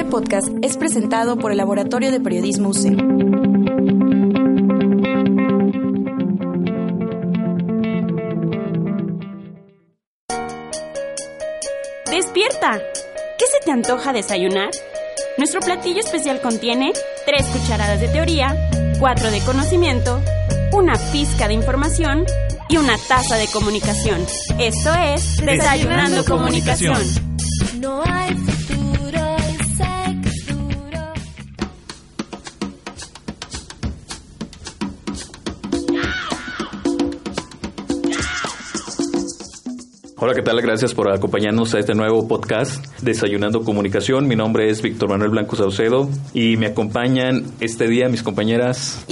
Este podcast es presentado por el Laboratorio de Periodismo UC. ¡Despierta! ¿Qué se te antoja desayunar? Nuestro platillo especial contiene tres cucharadas de teoría, cuatro de conocimiento, una pizca de información y una taza de comunicación. Esto es Desayunando, Comunicación. No hay Hola, ¿qué tal? Gracias por acompañarnos a este nuevo podcast Desayunando Comunicación. Mi nombre es Víctor Manuel Blanco Saucedo y me acompañan este día mis compañeras.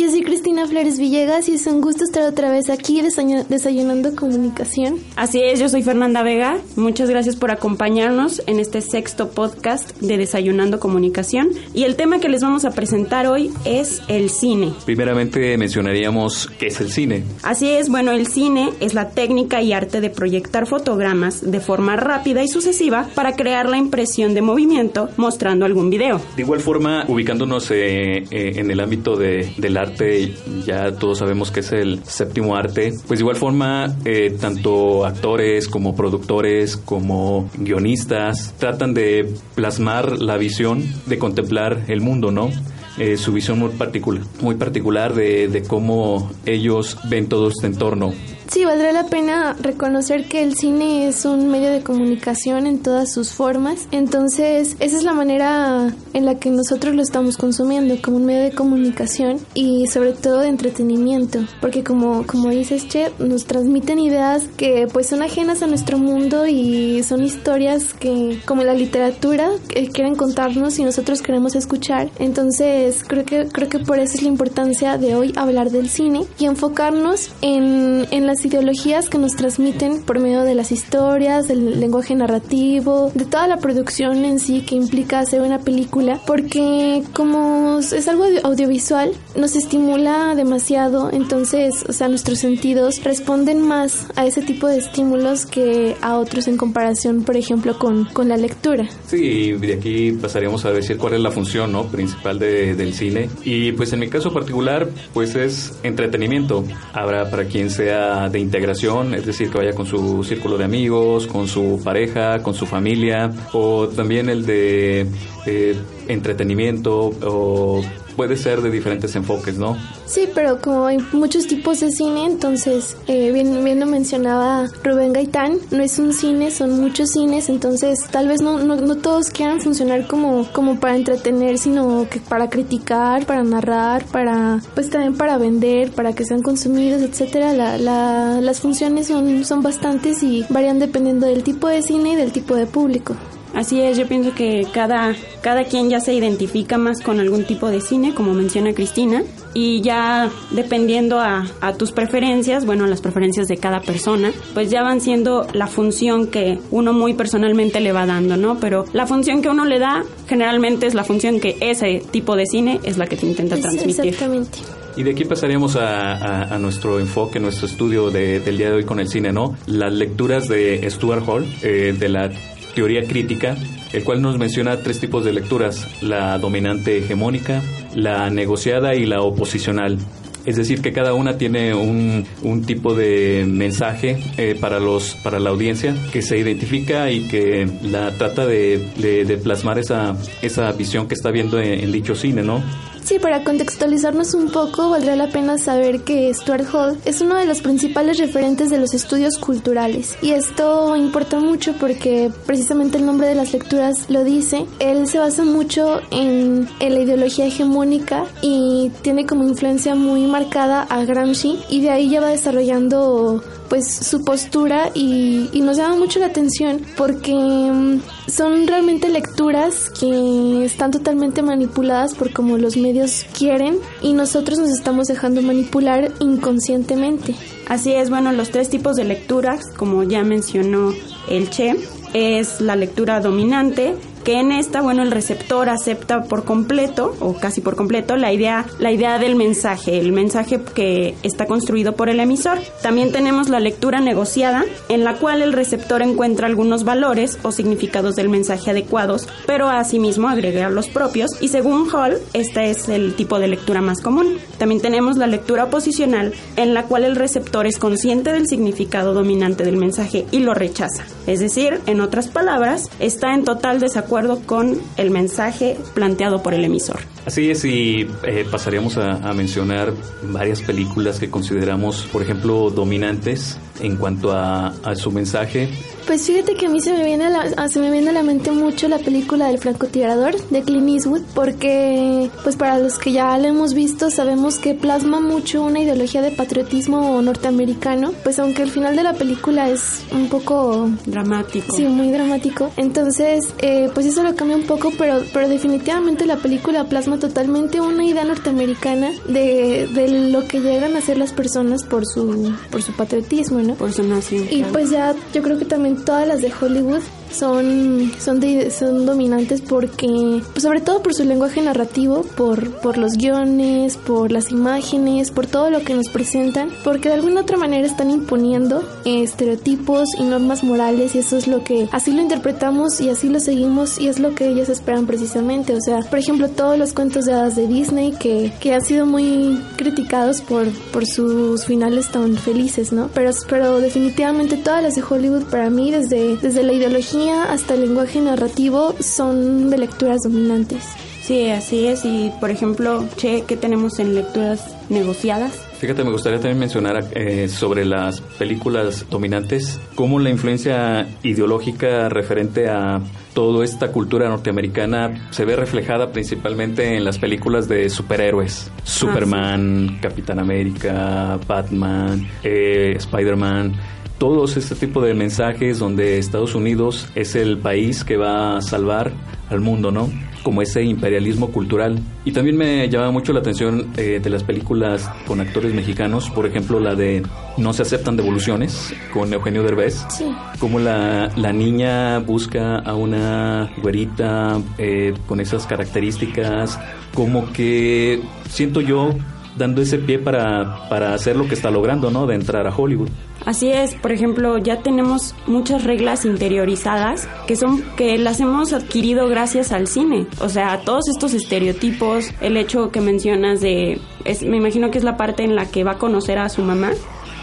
Cristina Flores Villegas y es un gusto estar otra vez aquí Desayunando Comunicación. Así es, yo soy Fernanda Vega. Muchas gracias por acompañarnos en este sexto podcast de Desayunando Comunicación. Y el tema que les vamos a presentar hoy es el cine. Primeramente mencionaríamos qué es el cine. Así es, bueno, el cine es la técnica y arte de proyectar fotos de forma rápida y sucesiva para crear la impresión de movimiento mostrando algún video. De igual forma, ubicándonos eh, eh, en el ámbito de, del arte, ya todos sabemos que es el séptimo arte, pues de igual forma, eh, tanto actores como productores como guionistas tratan de plasmar la visión de contemplar el mundo, ¿no? su visión muy particular, muy particular de, de cómo ellos ven todo este entorno. Sí, valdrá la pena reconocer que el cine es un medio de comunicación en todas sus formas. Entonces, esa es la manera en la que nosotros lo estamos consumiendo, como un medio de comunicación y sobre todo de entretenimiento. Porque como, como dices, Che, nos transmiten ideas que pues son ajenas a nuestro mundo y son historias que, como la literatura, quieren contarnos y nosotros queremos escuchar. Entonces, creo que, creo que por eso es la importancia de hoy hablar del cine y enfocarnos en, en las ideologías que nos transmiten por medio de las historias, del lenguaje narrativo, de toda la producción en sí que implica hacer una película, porque como es algo audiovisual, nos estimula demasiado, entonces, o sea, nuestros sentidos responden más a ese tipo de estímulos que a otros en comparación, por ejemplo, con, con la lectura. Sí, de aquí pasaríamos a decir cuál es la función ¿no? principal de, del cine. Y pues en mi caso particular, pues es entretenimiento. Habrá para quien sea de integración, es decir, que vaya con su círculo de amigos, con su pareja, con su familia, o también el de eh, entretenimiento o puede ser de diferentes enfoques, ¿no? Sí, pero como hay muchos tipos de cine, entonces, eh, bien, bien lo mencionaba Rubén Gaitán, no es un cine, son muchos cines, entonces tal vez no, no, todos quieran funcionar como, como para entretener, sino que para criticar, para narrar, para, pues también para vender, para que sean consumidos, etcétera. La, la, las funciones son, son bastantes y varían dependiendo del tipo de cine y del tipo de público. Así es, yo pienso que cada, cada quien ya se identifica más con algún tipo de cine, como menciona Cristina, y ya dependiendo a, a, tus preferencias, bueno, las preferencias de cada persona, pues ya van siendo la función que uno muy personalmente le va dando, ¿no? Pero la función que uno le da generalmente es la función que ese tipo de cine es la que te intenta transmitir. Exactamente. Y de aquí pasaríamos a, a, nuestro enfoque, nuestro estudio de, del día de hoy con el cine, ¿no? Las lecturas de Stuart Hall, eh, de la teoría crítica, el cual nos menciona tres tipos de lecturas, la dominante hegemónica, la negociada y la oposicional. Es decir, que cada una tiene un, un tipo de mensaje eh, para, los, para la audiencia que se identifica y que la trata de, de, plasmar esa, esa visión que está viendo en, dicho cine, ¿no? Sí, para contextualizarnos un poco, valdría la pena saber que Stuart Hall es uno de los principales referentes de los estudios culturales. Y esto importa mucho porque precisamente el nombre de las lecturas lo dice. Él se basa mucho en, en la ideología hegemónica y tiene como influencia muy marcada a Gramsci y de ahí ya va desarrollando pues su postura y, y, nos llama mucho la atención porque mm, son realmente lecturas que están totalmente manipuladas por como los medios quieren y nosotros nos estamos dejando manipular inconscientemente. Así es, bueno, los tres tipos de lecturas, como ya mencionó el Che, es la lectura dominante, que en esta, bueno, el receptor acepta por completo o casi por completo la idea, la idea del mensaje, el mensaje que está construido por el emisor. También tenemos la lectura negociada, en la cual el receptor encuentra algunos valores o significados del mensaje adecuados, pero asimismo agrega los propios y según Hall, este es el tipo de lectura más común. También tenemos la lectura posicional, en la cual el receptor es consciente del significado dominante del mensaje y lo rechaza. Es decir, en otras palabras, está en total desacuerdo con el mensaje planteado por el emisor. Así es, y eh, pasaríamos a, mencionar varias películas que consideramos, por ejemplo, dominantes en cuanto a, a su mensaje pues fíjate que a mí se me viene a la, se me viene a la mente mucho la película del francotirador de Clint Eastwood porque pues para los que ya la hemos visto sabemos que plasma mucho una ideología de patriotismo norteamericano pues aunque el final de la película es un poco dramático. Sí muy dramático. Entonces eh, pues eso lo cambia un poco pero pero definitivamente la película plasma totalmente una idea norteamericana de, de lo que llegan a ser las personas por su por su patriotismo no por su nación y pues ya yo creo que también todas las de Hollywood son, son, son dominantes porque, pues sobre todo por su lenguaje narrativo, por, por los guiones, por las imágenes, por todo lo que nos presentan, porque de alguna otra manera están imponiendo estereotipos y normas morales y eso es lo que así lo interpretamos y así lo seguimos y es lo que ellos esperan precisamente. O sea, por ejemplo, todos los cuentos de hadas de Disney que, que han sido muy criticados por, por sus finales tan felices, ¿no? Pero, pero definitivamente todas las de Hollywood para mí, desde, desde la ideología hasta el lenguaje narrativo son de lecturas dominantes. Sí, así es. Y por ejemplo, Che, ¿qué tenemos en lecturas negociadas? Fíjate, me gustaría también mencionar eh, sobre las películas dominantes, cómo la influencia ideológica referente a toda esta cultura norteamericana se ve reflejada principalmente en las películas de superhéroes. Ah, Superman, Capitán América, Batman, eh, Spider-Man todos este tipo de mensajes donde Estados Unidos es el país que va a salvar al mundo, ¿no? Como ese imperialismo cultural. Y también me llama mucho la atención eh, de las películas con actores mexicanos, por ejemplo la de No se aceptan devoluciones con Eugenio Derbez. Sí. Como la, la niña busca a una güerita eh, con esas características, como que siento yo dando ese pie para, para hacer lo que está logrando, ¿no? De entrar a Hollywood. Así es, por ejemplo, ya tenemos muchas reglas interiorizadas que son que las hemos adquirido gracias al cine. O sea, todos estos estereotipos, el hecho que mencionas de es, me imagino que es la parte en la que va a conocer a su mamá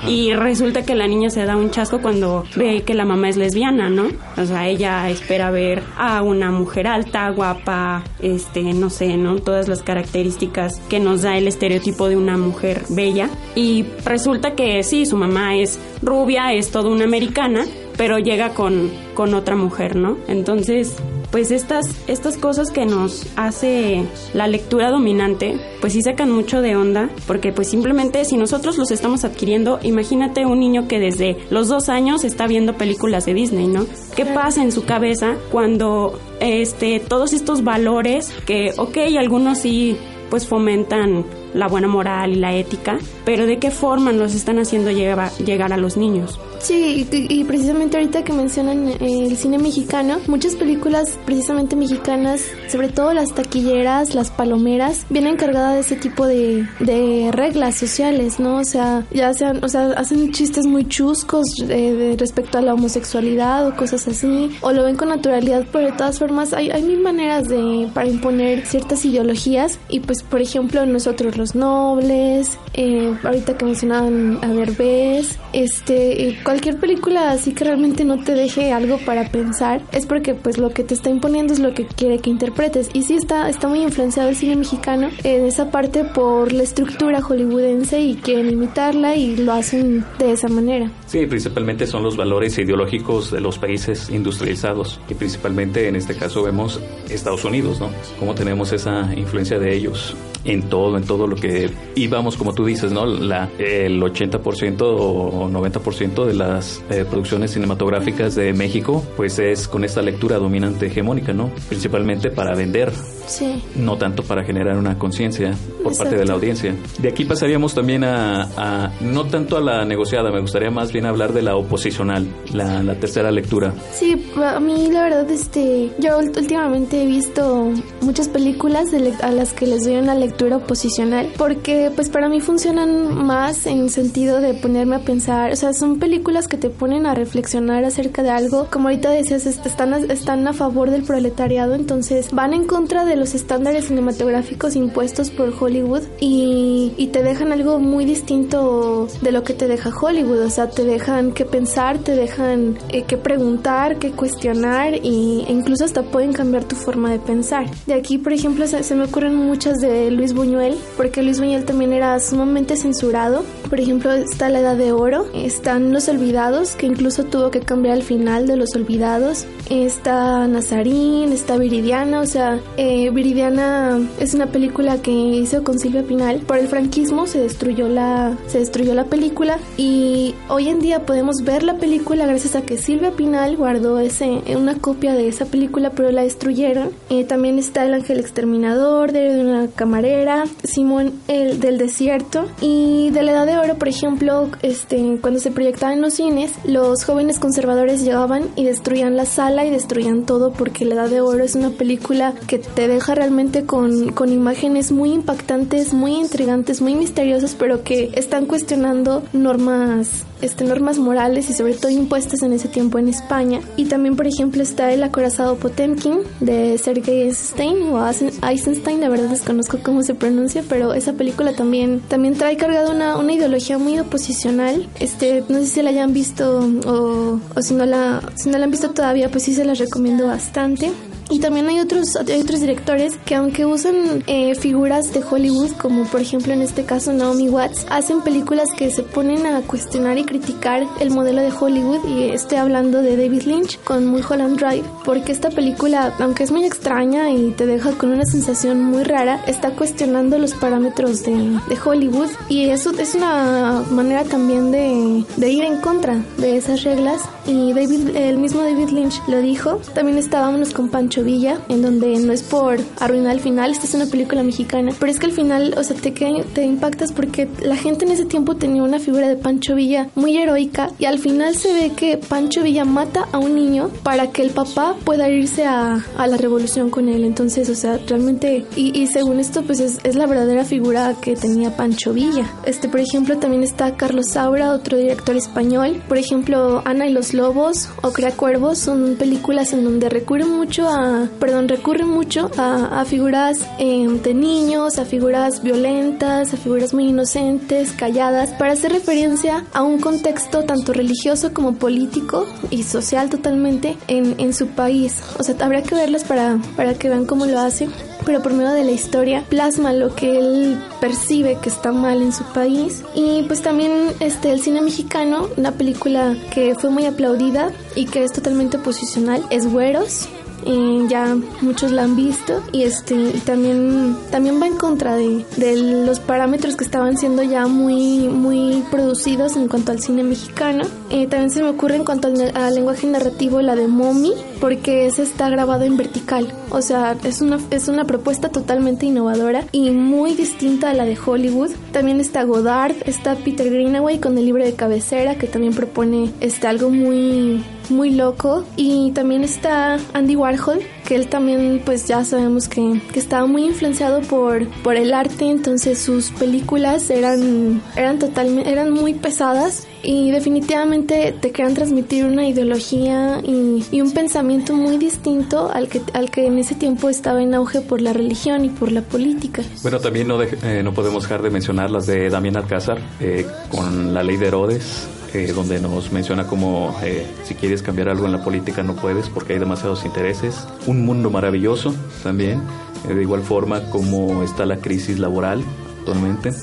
y resulta que la niña se da un chasco cuando ve que la mamá es lesbiana, ¿no? O sea, ella espera ver a una mujer alta, guapa, este, no sé, ¿no? Todas las características que nos da el estereotipo de una mujer bella. Y resulta que sí, su mamá es rubia, es toda una americana, pero llega con, con otra mujer, ¿no? Entonces, pues estas, estas cosas que nos hace la lectura dominante, pues sí sacan mucho de onda, porque pues simplemente si nosotros los estamos adquiriendo, imagínate un niño que desde los dos años está viendo películas de Disney, ¿no? ¿Qué pasa en su cabeza cuando este, todos estos valores que, ok, algunos sí pues fomentan la buena moral y la ética, pero de qué forma los están haciendo llegar, llegar a los niños. Sí, y, precisamente ahorita que mencionan eh, el cine mexicano, muchas películas precisamente mexicanas, sobre todo las taquilleras, las palomeras, vienen cargadas de ese tipo de, de reglas sociales, ¿no? O sea, ya sean, o sea, hacen chistes muy chuscos eh, respecto a la homosexualidad o cosas así, o lo ven con naturalidad, pero de todas formas hay, hay mil maneras de, para imponer ciertas ideologías y pues, por ejemplo, nosotros los nobles, eh, ahorita que mencionaban a Derbez, este, cualquier película así que realmente no te deje algo para pensar es porque pues lo que te está imponiendo es lo que quiere que interpretes y sí está está muy influenciado el cine mexicano en esa parte por la estructura hollywoodense y quieren imitarla y lo hacen de esa manera. Sí, principalmente son los valores ideológicos de los países industrializados y principalmente en este caso vemos Estados Unidos, ¿no? Cómo tenemos esa influencia de ellos en todo, en todo lo que íbamos, como tú dices, ¿no? La, el 80% o 90% de las eh, producciones cinematográficas de México, pues es con esta lectura dominante hegemónica, ¿no? Principalmente para vender. Sí. No tanto para generar una conciencia por parte de la audiencia. De aquí pasaríamos también a, a, no tanto a la negociada, me gustaría más bien hablar de la oposicional, la, la tercera lectura. Sí, a mí la verdad, este, yo últimamente he visto muchas películas a las que les doy una lectura oposicional porque pues para mí funcionan más en sentido de ponerme a pensar, o sea, son películas que te ponen a reflexionar acerca de algo, como ahorita decías, están están a favor del proletariado, entonces van en contra de los estándares cinematográficos impuestos por Hollywood y, y te dejan algo muy distinto de lo que te deja Hollywood, o sea, te dejan que pensar, te dejan eh, que preguntar, que cuestionar y, e incluso hasta pueden cambiar tu forma de pensar. De aquí, por ejemplo, se, se me ocurren muchas de Luis Buñuel, porque Luis Buñuel también era sumamente censurado. Por ejemplo, está La Edad de Oro, están Los Olvidados, que incluso tuvo que cambiar al final de Los Olvidados, está Nazarín, está Viridiana, o sea, eh, Viridiana es una película que hizo con Silvia Pinal. Por el franquismo se destruyó la, se destruyó la película y hoy en día podemos ver la película gracias a que Silvia Pinal guardó ese, una copia de esa película, pero la destruyeron. Eh, también está El Ángel Exterminador, de una camarera, Simón el del Desierto y de la Edad de Oro, por ejemplo, este, cuando se proyectaba en los cines, los jóvenes conservadores llegaban y destruían la sala y destruían todo porque la Edad de Oro es una película que te deja realmente con, con imágenes muy impactantes, muy intrigantes, muy misteriosas, pero que están cuestionando normas este, normas morales y sobre todo impuestas en ese tiempo en España. Y también, por ejemplo, está El acorazado Potemkin de Sergei Eisenstein o Eisenstein, la verdad desconozco cómo se pronuncia, pero esa película también, también trae cargada una, una ideología muy oposicional. Este, no sé si la hayan visto o, o si, no la, si no la han visto todavía, pues sí se las recomiendo bastante. Y también hay otros, hay otros directores que aunque usan eh, figuras de Hollywood, como por ejemplo en este caso Naomi Watts, hacen películas que se ponen a cuestionar y criticar el modelo de Hollywood. Y estoy hablando de David Lynch con Mulholland Drive, porque esta película, aunque es muy extraña y te deja con una sensación muy rara, está cuestionando los parámetros de, de Hollywood. Y eso es una manera también de, de ir en contra de esas reglas. Y David, el mismo David Lynch lo dijo. También estábamos con Pancho Villa, en donde no es por arruinar el final, esta es una película mexicana, pero es que al final, o sea, te, te impactas porque la gente en ese tiempo tenía una figura de Pancho Villa muy heroica y al final se ve que Pancho Villa mata a un niño para que el papá pueda irse a, a la revolución con él. Entonces, o sea, realmente, y, y según esto, pues es, es, la verdadera figura que tenía Pancho Villa. Este, por ejemplo, también está Carlos Saura, otro director español. Por ejemplo, Ana y los Lobos o Crea Cuervos son películas en donde recurren mucho a perdón, recurre mucho a, figuras eh, de niños, a figuras violentas, a figuras muy inocentes, calladas, para hacer referencia a un contexto tanto religioso como político y social totalmente en, en su país. O sea, habría que verlas para, para que vean cómo lo hace pero por medio de la historia plasma lo que él percibe que está mal en su país y pues también este el cine mexicano una película que fue muy aplaudida y que es totalmente posicional es Güeros y ya muchos la han visto y este también también va en contra de, de, los parámetros que estaban siendo ya muy muy producidos en cuanto al cine mexicano. Eh, también se me ocurre en cuanto al, al, lenguaje narrativo la de Mommy porque ese está grabado en vertical. O sea es una es una propuesta totalmente innovadora y muy distinta a la de Hollywood. También está Godard está Peter Greenaway con el libro de cabecera que también propone este algo muy muy loco. Y también está Andy Warhol que él también pues ya sabemos que, que, estaba muy influenciado por, por el arte. Entonces sus películas eran eran totalmente eran muy pesadas y definitivamente te querían transmitir una ideología y, y, un pensamiento muy distinto al que, al que en ese tiempo estaba en auge por la religión y por la política. Bueno, también no, eh, no podemos dejar de mencionar las de Damián Alcázar eh, con la ley de Herodes, eh, donde nos menciona como eh, si quieres cambiar algo en la política no puedes porque hay demasiados intereses. Un mundo maravilloso también, eh, de igual forma como está la crisis laboral actualmente.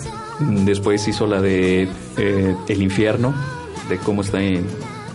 Después hizo la de El infierno, de cómo está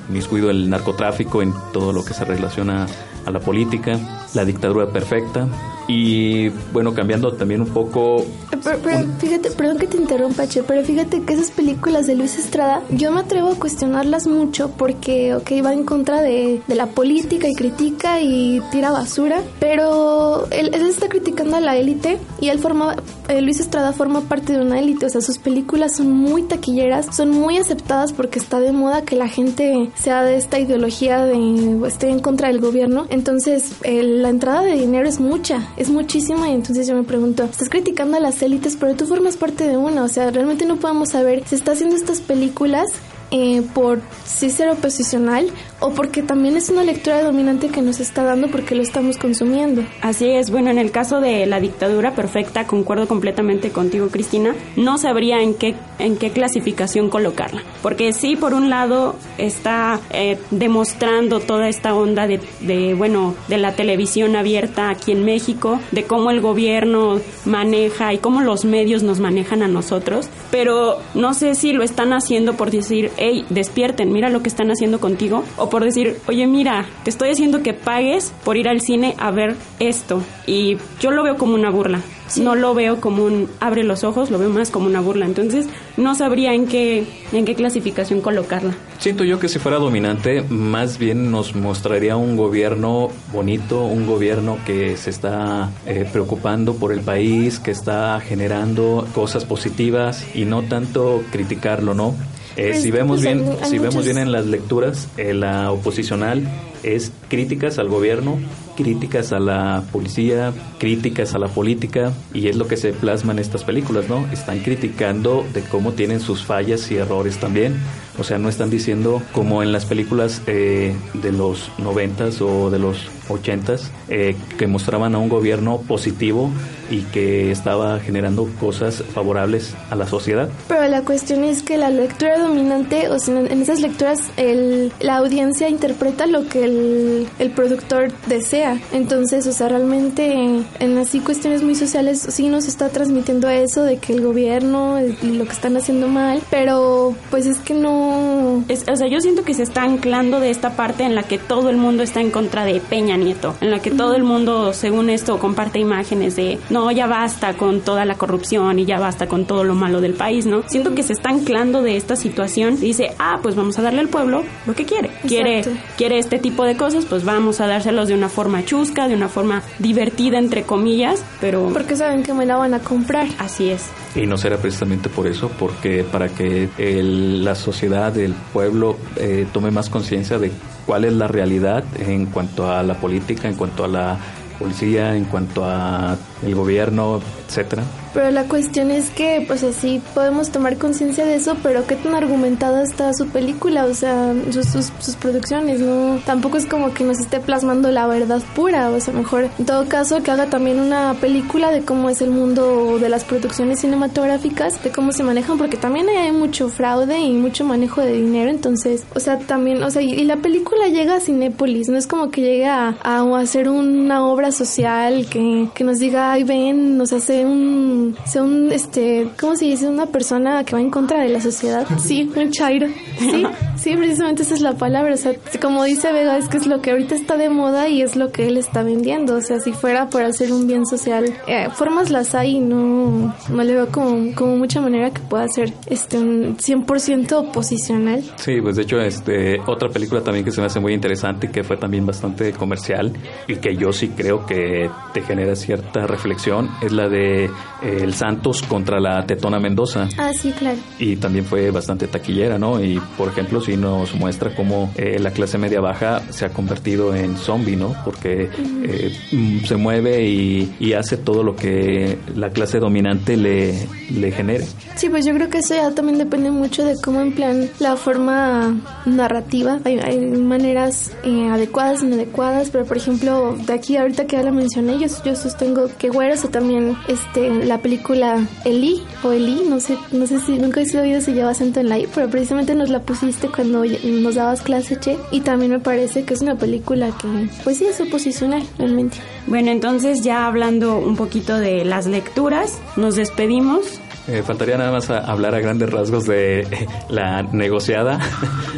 inmiscuido el narcotráfico en todo lo que se relaciona a la política, la dictadura perfecta. Y bueno, cambiando también un poco pero, fíjate, perdón que te interrumpa, Che, pero fíjate que esas películas de Luis Estrada, yo me atrevo a cuestionarlas mucho porque, ok, va en contra de, de la política y critica y tira basura, pero él, él está criticando a la élite y él forma, eh, Luis Estrada forma parte de una élite, o sea, sus películas son muy taquilleras, son muy aceptadas porque está de moda que la gente sea de esta ideología de esté en contra del gobierno, entonces la entrada de dinero es mucha, es muchísima y entonces yo me pregunto, estás criticando a las élites, pero tú formas parte de una, o sea, realmente no podemos saber si está haciendo estas películas eh, por si ser oposicional o porque también es una lectura dominante que nos está dando porque lo estamos consumiendo. Así es, bueno, en el caso de la dictadura perfecta, concuerdo completamente contigo, Cristina, no sabría en qué, en qué clasificación colocarla, porque sí, por un lado, está eh, demostrando toda esta onda de, de, bueno, de la televisión abierta aquí en México, de cómo el gobierno maneja y cómo los medios nos manejan a nosotros, pero no sé si lo están haciendo por decir, hey, despierten, mira lo que están haciendo contigo, o por decir, oye, mira, te estoy haciendo que pagues por ir al cine a ver esto. Y yo lo veo como una burla. No lo veo como un abre los ojos, lo veo más como una burla. Entonces, no sabría en qué, en qué clasificación colocarla. Siento yo que si fuera dominante, más bien nos mostraría un gobierno bonito, un gobierno que se está eh, preocupando por el país, que está generando cosas positivas y no tanto criticarlo, ¿no? Eh, pues, si vemos pues, bien, si vemos bien en las lecturas, eh, la oposicional es críticas al gobierno, críticas a la policía, críticas a la política y es lo que se plasma en estas películas, ¿no? Están criticando de cómo tienen sus fallas y errores también. O sea, no están diciendo como en las películas eh, de los noventas o de los ochentas eh, que mostraban a un gobierno positivo y que estaba generando cosas favorables a la sociedad. Pero la cuestión es que la lectura dominante, o sea, en esas lecturas el, la audiencia interpreta lo que el, el productor desea. Entonces, o sea, realmente en así cuestiones muy sociales sí nos está transmitiendo eso de que el gobierno y lo que están haciendo mal, pero pues es que no o sea, yo siento que se está anclando de esta parte en la que todo el mundo está en contra de Peña Nieto, en la que todo el mundo, según esto, comparte imágenes de no, ya basta con toda la corrupción y ya basta con todo lo malo del país, ¿no? Siento que se está anclando de esta situación y dice, ah, pues vamos a darle al pueblo lo que quiere. Quiere, quiere este tipo de cosas, pues vamos a dárselos de una forma chusca, de una forma divertida, entre comillas, pero... Porque saben que me la van a comprar. Así es. Y no será precisamente por eso, porque para que la sociedad, el pueblo eh, tome más conciencia de cuál es la realidad en cuanto a la política, en cuanto a la policía, en cuanto a el gobierno, etcétera. Pero la cuestión es que, pues así podemos tomar conciencia de eso, pero qué tan argumentada está su película, o sea, sus, sus, producciones, ¿no? Tampoco es como que nos esté plasmando la verdad pura, o sea, mejor en todo caso que haga también una película de cómo es el mundo de las producciones cinematográficas, de cómo se manejan, porque también hay mucho fraude y mucho manejo de dinero, entonces, o sea, también, o sea, y, la película llega a Cinépolis, no es como que llega a, a hacer una obra social que, que nos diga, ay, ven, nos hace un sea un, este, ¿cómo se dice? Una persona que va en contra de la sociedad. Sí, un chairo. Sí, sí, precisamente esa es la palabra. O sea, como dice Vega, es que es lo que ahorita está de moda y es lo que él está vendiendo. O sea, si fuera por hacer un bien social, eh, formas las hay, no, no le veo como, como mucha manera que pueda ser este, un 100% oposicional. Sí, pues de hecho, este, otra película también que se me hace muy interesante y que fue también bastante comercial y que yo sí creo que te genera cierta reflexión es la de el Santos contra la Tetona Mendoza. Ah, sí, claro. Y también fue bastante taquillera, ¿no? Y por ejemplo, sí nos muestra cómo eh, la clase media baja se ha convertido en zombie, ¿no? Porque eh, mm, se mueve y, hace todo lo que la clase dominante le, le genere. Sí, pues yo creo que eso ya también depende mucho de cómo emplean la forma narrativa. Hay, maneras eh, adecuadas, inadecuadas, pero por ejemplo, de aquí ahorita que ya la mencioné, yo, yo sostengo que Güeros o también este, la película Eli o Eli, no sé, no sé si nunca he oído si lleva acento en la pero precisamente nos la pusiste cuando nos dabas clase, Che, y también me parece que es una película que, pues sí, es oposicional, realmente. Bueno, entonces ya hablando un poquito de las lecturas, nos despedimos Eh, faltaría nada más hablar a grandes rasgos de la negociada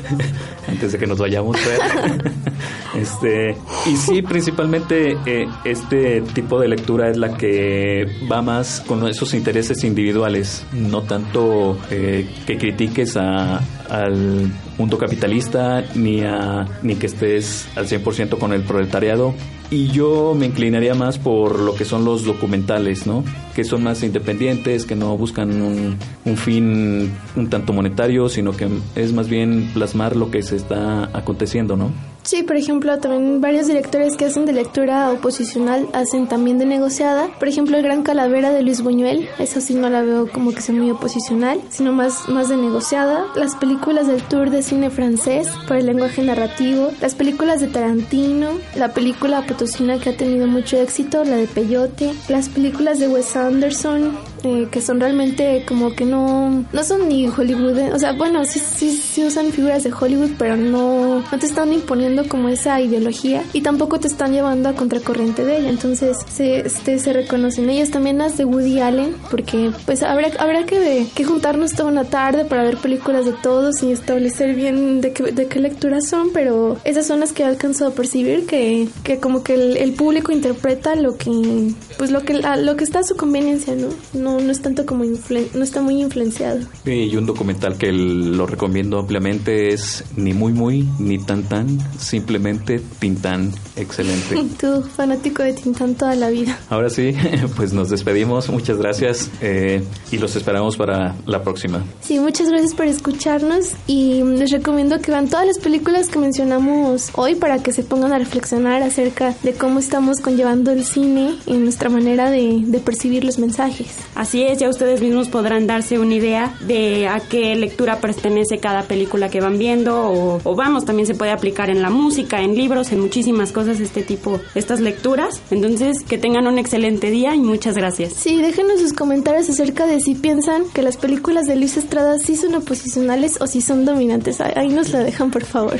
antes de que nos vayamos. este y sí, principalmente eh, este tipo de lectura es la que va más con esos intereses individuales, no tanto eh, que critiques a, al mundo capitalista ni a ni que estés al 100% con el proletariado y yo me inclinaría más por lo que son los documentales, ¿no? Que son más independientes, que no buscan un, un fin un tanto monetario, sino que es más bien plasmar lo que se está aconteciendo, ¿no? Sí, por ejemplo, también varios directores que hacen de lectura oposicional hacen también de negociada. Por ejemplo, El Gran Calavera de Luis Buñuel, eso sí no la veo como que sea muy oposicional, sino más, más de negociada. Las películas del Tour de Cine Francés por el lenguaje narrativo, las películas de Tarantino, la película potosina que ha tenido mucho éxito, la de Peyote, las películas de Wes Anderson, eh, que son realmente como que no, no son ni Hollywood, eh, o sea, bueno, sí, sí, sí usan figuras de Hollywood, pero no, no te están imponiendo como esa ideología y tampoco te están llevando a contracorriente de ella, entonces se, este, se reconocen ellas también las de Woody Allen, porque pues habrá, habrá que, que juntarnos toda una tarde para ver películas de todos y establecer bien de qué, de qué lecturas son, pero esas son las que he alcanzado a percibir que, que como que el, el público interpreta lo que, pues lo que, lo que está a su conveniencia, no no, es tanto como no está muy influenciado. y un documental que lo recomiendo ampliamente es ni muy muy ni tan tan, simplemente Tintán, excelente. Tú fanático de Tintán toda la vida. Ahora sí, pues nos despedimos, muchas gracias eh, y los esperamos para la próxima. Sí, muchas gracias por escucharnos y les recomiendo que vean todas las películas que mencionamos hoy para que se pongan a reflexionar acerca de cómo estamos conllevando el cine y nuestra manera de, de percibir los mensajes. Así es, ya ustedes mismos podrán darse una idea de a qué lectura pertenece cada película que van viendo o, vamos, también se puede aplicar en la música, en libros, en muchísimas cosas este tipo, estas lecturas. Entonces, que tengan un excelente día y muchas gracias. Sí, déjenos sus comentarios acerca de si piensan que las películas de Luis Estrada sí son oposicionales o si son dominantes. Ahí nos lo dejan, por favor.